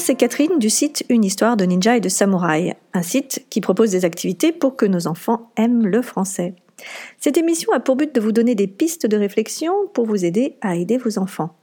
c'est Catherine du site Une histoire de ninja et de samouraï, un site qui propose des activités pour que nos enfants aiment le français. Cette émission a pour but de vous donner des pistes de réflexion pour vous aider à aider vos enfants.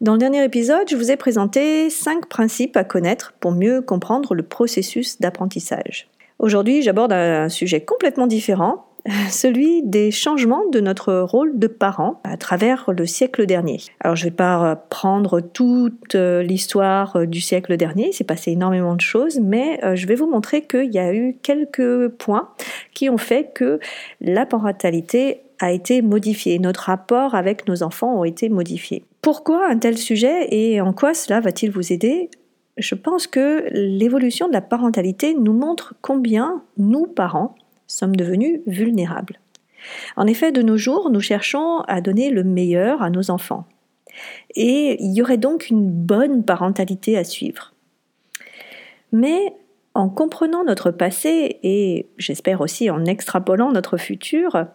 Dans le dernier épisode, je vous ai présenté cinq principes à connaître pour mieux comprendre le processus d'apprentissage. Aujourd'hui, j'aborde un sujet complètement différent, celui des changements de notre rôle de parent à travers le siècle dernier. Alors je ne vais pas prendre toute euh, l'histoire euh, du siècle dernier, il s'est passé énormément de choses, mais euh, je vais vous montrer qu'il y a eu quelques points qui ont fait que la parentalité a été modifiée, notre rapport avec nos enfants a été modifié. Pourquoi un tel sujet et en quoi cela va-t-il vous aider? Je pense que l'évolution de la parentalité nous montre combien nous, parents, sommes devenus vulnérables. En effet, de nos jours, nous cherchons à donner le meilleur à nos enfants. Et il y aurait donc une bonne parentalité à suivre. Mais en comprenant notre passé et j'espère aussi en extrapolant notre futur,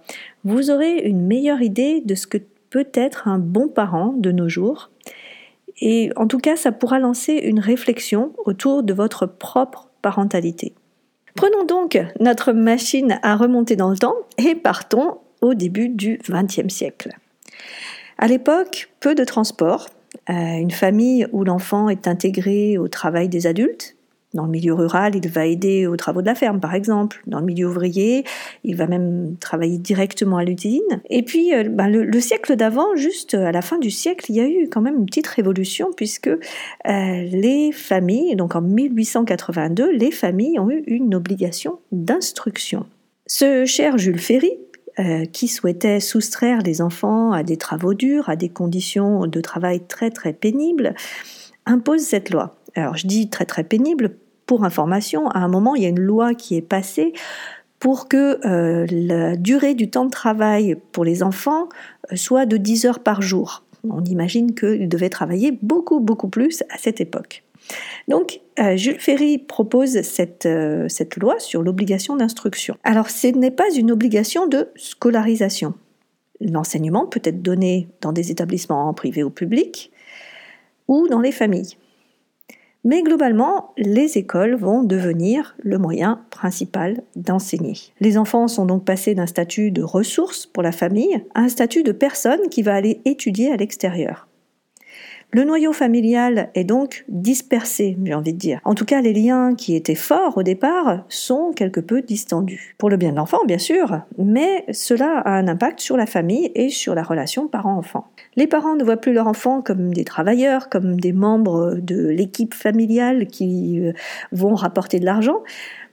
vous aurez une meilleure idée de ce que peut être un bon parent de nos jours. Et en tout cas, ça pourra lancer une réflexion autour de votre propre parentalité. Prenons donc notre machine à remonter dans le temps et partons au début du XXe siècle. À l'époque, peu de transport, euh, une famille où l'enfant est intégré au travail des adultes, dans le milieu rural, il va aider aux travaux de la ferme, par exemple. Dans le milieu ouvrier, il va même travailler directement à l'usine. Et puis, euh, ben, le, siècle d'avant, juste à la fin du siècle, il y a eu quand même une petite révolution puisque euh, les familles, donc en 1882, les familles ont eu une obligation d'instruction. Ce cher Jules Ferry, euh, qui souhaitait soustraire les enfants à des travaux durs, à des conditions de travail très très pénibles, impose cette loi. Alors je dis très très pénible pour information, à un moment, il y a une loi qui est passée pour que euh, la durée du temps de travail pour les enfants euh, soit de 10 heures par jour. On imagine qu'ils devaient travailler beaucoup, beaucoup plus à cette époque. Donc, euh, Jules Ferry propose cette, cette loi sur l'obligation d'instruction. Alors, ce n'est pas une obligation de scolarisation. L'enseignement peut être donné dans des établissements privés ou publics ou dans les familles. Mais globalement, les écoles vont devenir le moyen principal d'enseigner. Les enfants sont donc passés d'un statut de ressources pour la famille à un statut de personne qui va aller étudier à l'extérieur. Le noyau familial est donc dispersé, j'ai envie de dire. En tout cas, les liens qui étaient forts au départ sont quelque peu distendus. Pour le bien de l'enfant, bien sûr, mais cela a un impact sur la famille et sur la relation parent-enfant. Les parents ne voient plus leurs enfants comme des travailleurs, comme des membres de l'équipe familiale qui euh, vont rapporter de l'argent,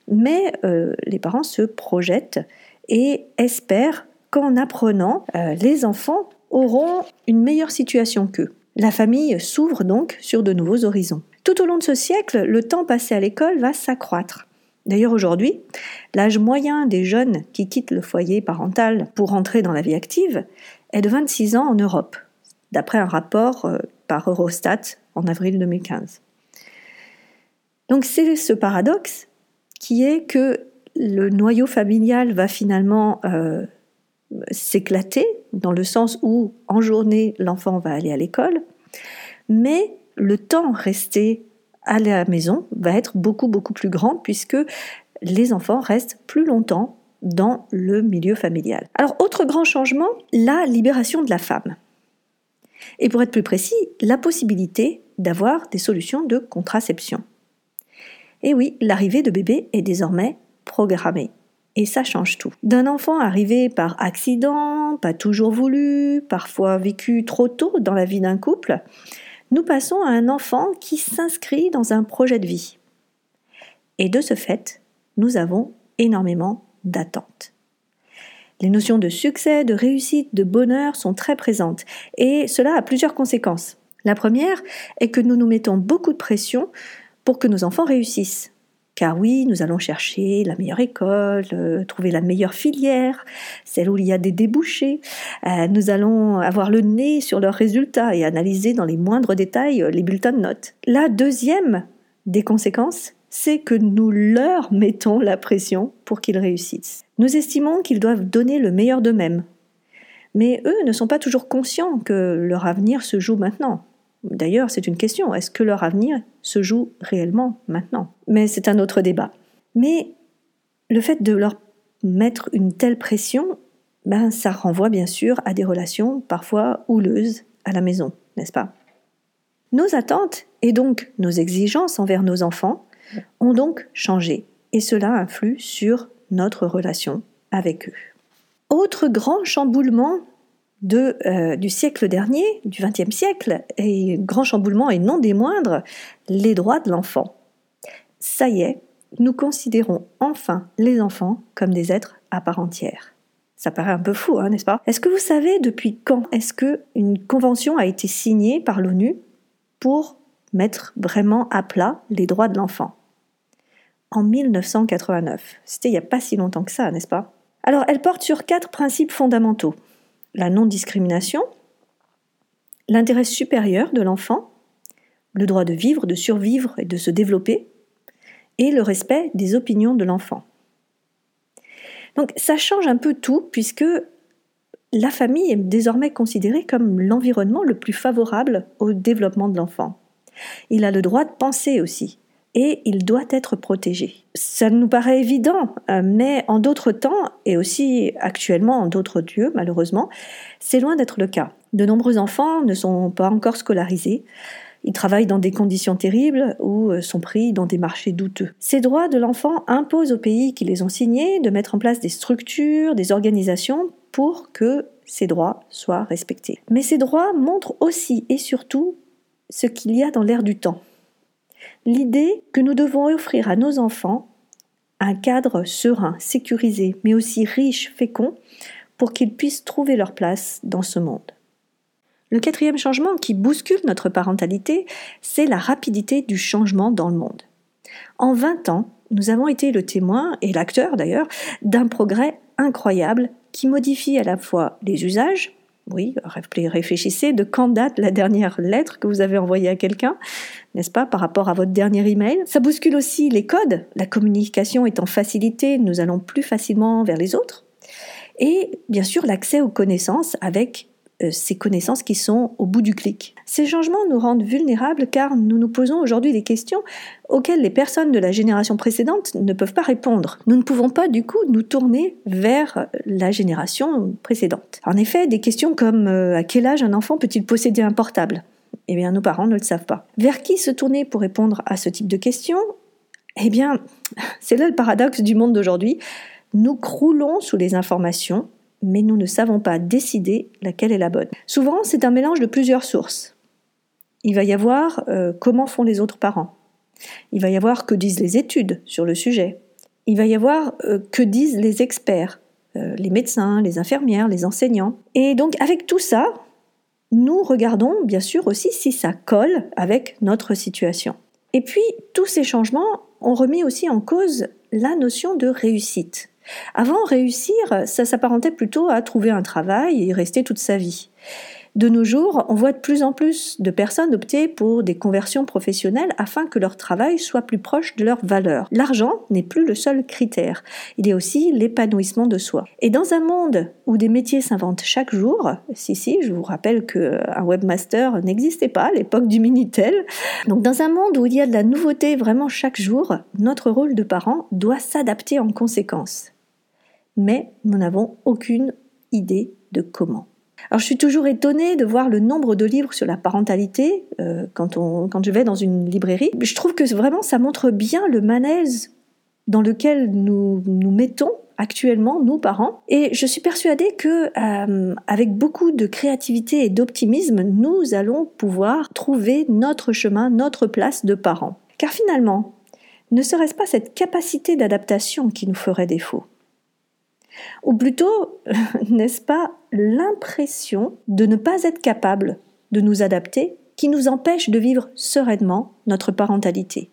mais euh, les parents se projettent et espèrent qu'en apprenant, euh, les enfants auront une meilleure situation qu'eux. La famille s'ouvre donc sur de nouveaux horizons. Tout au long de ce siècle, le temps passé à l'école va s'accroître. D'ailleurs aujourd'hui, l'âge moyen des jeunes qui quittent le foyer parental pour entrer dans la vie active est de 26 ans en Europe, d'après un rapport euh, par Eurostat en avril 2015. Donc c'est ce paradoxe qui est que le noyau familial va finalement euh, s'éclater, dans le sens où en journée l'enfant va aller à l'école, mais le temps resté à la maison va être beaucoup beaucoup plus grand puisque les enfants restent plus longtemps dans le milieu familial. Alors autre grand changement, la libération de la femme. Et pour être plus précis, la possibilité d'avoir des solutions de contraception. Et oui, l'arrivée de bébé est désormais programmée. Et ça change tout. D'un enfant arrivé par accident, pas toujours voulu, parfois vécu trop tôt dans la vie d'un couple, nous passons à un enfant qui s'inscrit dans un projet de vie. Et de ce fait, nous avons énormément d'attentes. Les notions de succès, de réussite, de bonheur sont très présentes et cela a plusieurs conséquences. La première est que nous nous mettons beaucoup de pression pour que nos enfants réussissent. Car oui, nous allons chercher la meilleure école, euh, trouver la meilleure filière, celle où il y a des débouchés. Euh, nous allons avoir le nez sur leurs résultats et analyser dans les moindres détails euh, les bulletins de notes. La deuxième des conséquences, c'est que nous leur mettons la pression pour qu'ils réussissent. Nous estimons qu'ils doivent donner le meilleur d'eux-mêmes. Mais eux ne sont pas toujours conscients que leur avenir se joue maintenant. D'ailleurs, c'est une question, est-ce que leur avenir se joue réellement maintenant? Mais c'est un autre débat. Mais le fait de leur mettre une telle pression, ben, ça renvoie bien sûr à des relations parfois houleuses à la maison, n'est-ce pas? Nos attentes et donc nos exigences envers nos enfants ont donc changé et cela influe sur notre relation avec eux. Autre grand chamboulement euh, du siècle dernier, du XXe siècle, et grand chamboulement et non des moindres, les droits de l'enfant. Ça y est, nous considérons enfin les enfants comme des êtres à part entière. Ça paraît un peu fou, hein, n'est-ce pas? Est-ce que vous savez depuis quand est-ce que une convention a été signée par l'ONU pour mettre vraiment à plat les droits de l'enfant? En 1989. C'était il n'y a pas si longtemps que ça, n'est-ce pas? Alors, elle porte sur quatre principes fondamentaux la non-discrimination, l'intérêt supérieur de l'enfant, le droit de vivre, de survivre et de se développer, et le respect des opinions de l'enfant. Donc ça change un peu tout puisque la famille est désormais considérée comme l'environnement le plus favorable au développement de l'enfant. Il a le droit de penser aussi, et il doit être protégé. Ça nous paraît évident, euh, mais en d'autres temps, et aussi actuellement en d'autres lieux, malheureusement, c'est loin d'être le cas. De nombreux enfants ne sont pas encore scolarisés. Ils travaillent dans des conditions terribles ou euh, sont pris dans des marchés douteux. Ces droits de l'enfant imposent aux pays qui les ont signés de mettre en place des structures, des organisations pour que ces droits soient respectés. Mais ces droits montrent aussi et surtout ce qu'il y a dans l'air du temps l'idée que nous devons offrir à nos enfants un cadre serein, sécurisé, mais aussi riche, fécond, pour qu'ils puissent trouver leur place dans ce monde. Le quatrième changement qui bouscule notre parentalité, c'est la rapidité du changement dans le monde. En 20 ans, nous avons été le témoin, et l'acteur d'ailleurs, d'un progrès incroyable qui modifie à la fois les usages, oui, réfléchissez de quand date la dernière lettre que vous avez envoyée à quelqu'un, n'est-ce pas, par rapport à votre dernier email. Ça bouscule aussi les codes. La communication étant facilitée, nous allons plus facilement vers les autres. Et bien sûr, l'accès aux connaissances avec ces connaissances qui sont au bout du clic. Ces changements nous rendent vulnérables car nous nous posons aujourd'hui des questions auxquelles les personnes de la génération précédente ne peuvent pas répondre. Nous ne pouvons pas du coup nous tourner vers la génération précédente. En effet, des questions comme euh, à quel âge un enfant peut-il posséder un portable? Eh bien, nos parents ne le savent pas. Vers qui se tourner pour répondre à ce type de questions? Eh bien, c'est là le paradoxe du monde d'aujourd'hui. Nous croulons sous les informations mais nous ne savons pas décider laquelle est la bonne. Souvent, c'est un mélange de plusieurs sources. Il va y avoir euh, comment font les autres parents. Il va y avoir que disent les études sur le sujet. Il va y avoir euh, que disent les experts, euh, les médecins, les infirmières, les enseignants. Et donc, avec tout ça, nous regardons bien sûr aussi si ça colle avec notre situation. Et puis, tous ces changements ont remis aussi en cause la notion de réussite. Avant, réussir, ça s'apparentait plutôt à trouver un travail et rester toute sa vie. De nos jours, on voit de plus en plus de personnes opter pour des conversions professionnelles afin que leur travail soit plus proche de leurs valeurs. L'argent n'est plus le seul critère, il y a aussi l'épanouissement de soi. Et dans un monde où des métiers s'inventent chaque jour, si si, je vous rappelle qu'un webmaster n'existait pas à l'époque du Minitel, donc dans un monde où il y a de la nouveauté vraiment chaque jour, notre rôle de parent doit s'adapter en conséquence. Mais nous n'avons aucune idée de comment. Alors je suis toujours étonnée de voir le nombre de livres sur la parentalité euh, quand, on, quand je vais dans une librairie. Je trouve que vraiment ça montre bien le malaise dans lequel nous nous mettons actuellement, nous parents. Et je suis persuadée que euh, avec beaucoup de créativité et d'optimisme, nous allons pouvoir trouver notre chemin, notre place de parents. Car finalement, ne serait-ce pas cette capacité d'adaptation qui nous ferait défaut? Ou plutôt, n'est-ce pas, l'impression de ne pas être capable de nous adapter qui nous empêche de vivre sereinement notre parentalité.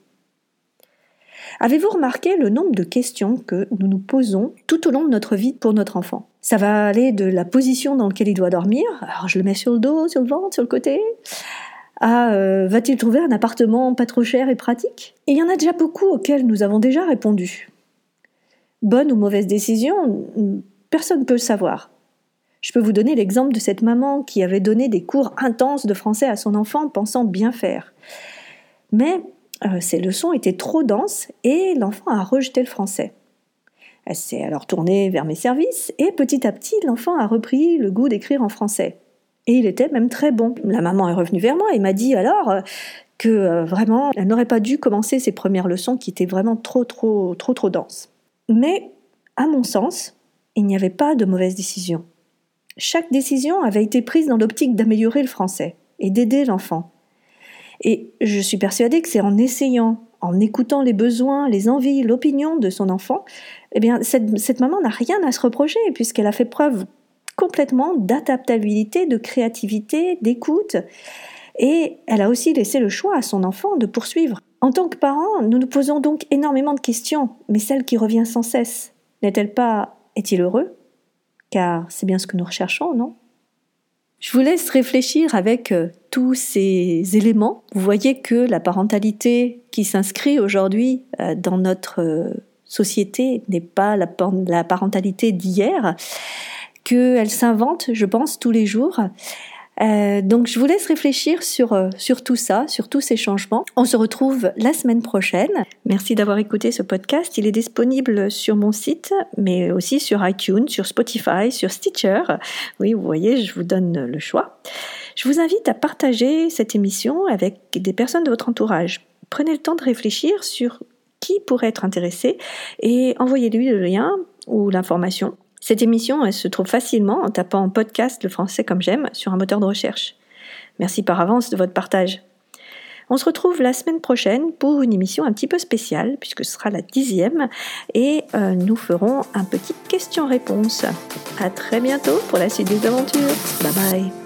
Avez-vous remarqué le nombre de questions que nous nous posons tout au long de notre vie pour notre enfant? Ça va aller de la position dans laquelle il doit dormir, alors je le mets sur le dos, sur le ventre, sur le côté, à euh, va-t-il trouver un appartement pas trop cher et pratique? Et il y en a déjà beaucoup auxquels nous avons déjà répondu bonne ou mauvaise décision, personne ne peut le savoir. Je peux vous donner l'exemple de cette maman qui avait donné des cours intenses de français à son enfant pensant bien faire. Mais euh, ces leçons étaient trop denses et l'enfant a rejeté le français. Elle s'est alors tournée vers mes services et petit à petit l'enfant a repris le goût d'écrire en français. Et il était même très bon. La maman est revenue vers moi et m'a dit alors euh, que euh, vraiment elle n'aurait pas dû commencer ses premières leçons qui étaient vraiment trop trop trop trop denses. Mais à mon sens, il n'y avait pas de mauvaise décision. Chaque décision avait été prise dans l'optique d'améliorer le français et d'aider l'enfant. Et je suis persuadée que c'est en essayant, en écoutant les besoins, les envies, l'opinion de son enfant, eh bien, cette, cette maman n'a rien à se reprocher puisqu'elle a fait preuve complètement d'adaptabilité, de créativité, d'écoute. Et elle a aussi laissé le choix à son enfant de poursuivre. En tant que parents, nous nous posons donc énormément de questions, mais celle qui revient sans cesse, n'est-elle pas est-il heureux? Car c'est bien ce que nous recherchons, non? Je vous laisse réfléchir avec euh, tous ces éléments. Vous voyez que la parentalité qui s'inscrit aujourd'hui euh, dans notre euh, société n'est pas la, la parentalité d'hier, qu'elle s'invente, je pense, tous les jours. Euh, donc je vous laisse réfléchir sur, euh, sur tout ça, sur tous ces changements. On se retrouve la semaine prochaine. Merci d'avoir écouté ce podcast. Il est disponible sur mon site, mais aussi sur iTunes, sur Spotify, sur Stitcher. Oui, vous voyez, je vous donne le choix. Je vous invite à partager cette émission avec des personnes de votre entourage. Prenez le temps de réfléchir sur qui pourrait être intéressé et envoyez-lui le lien ou l'information cette émission se trouve facilement en tapant podcast le français comme j'aime sur un moteur de recherche. Merci par avance de votre partage. On se retrouve la semaine prochaine pour une émission un petit peu spéciale, puisque ce sera la dixième, et euh, nous ferons un petit question-réponse. À très bientôt pour la suite des aventures. Bye bye.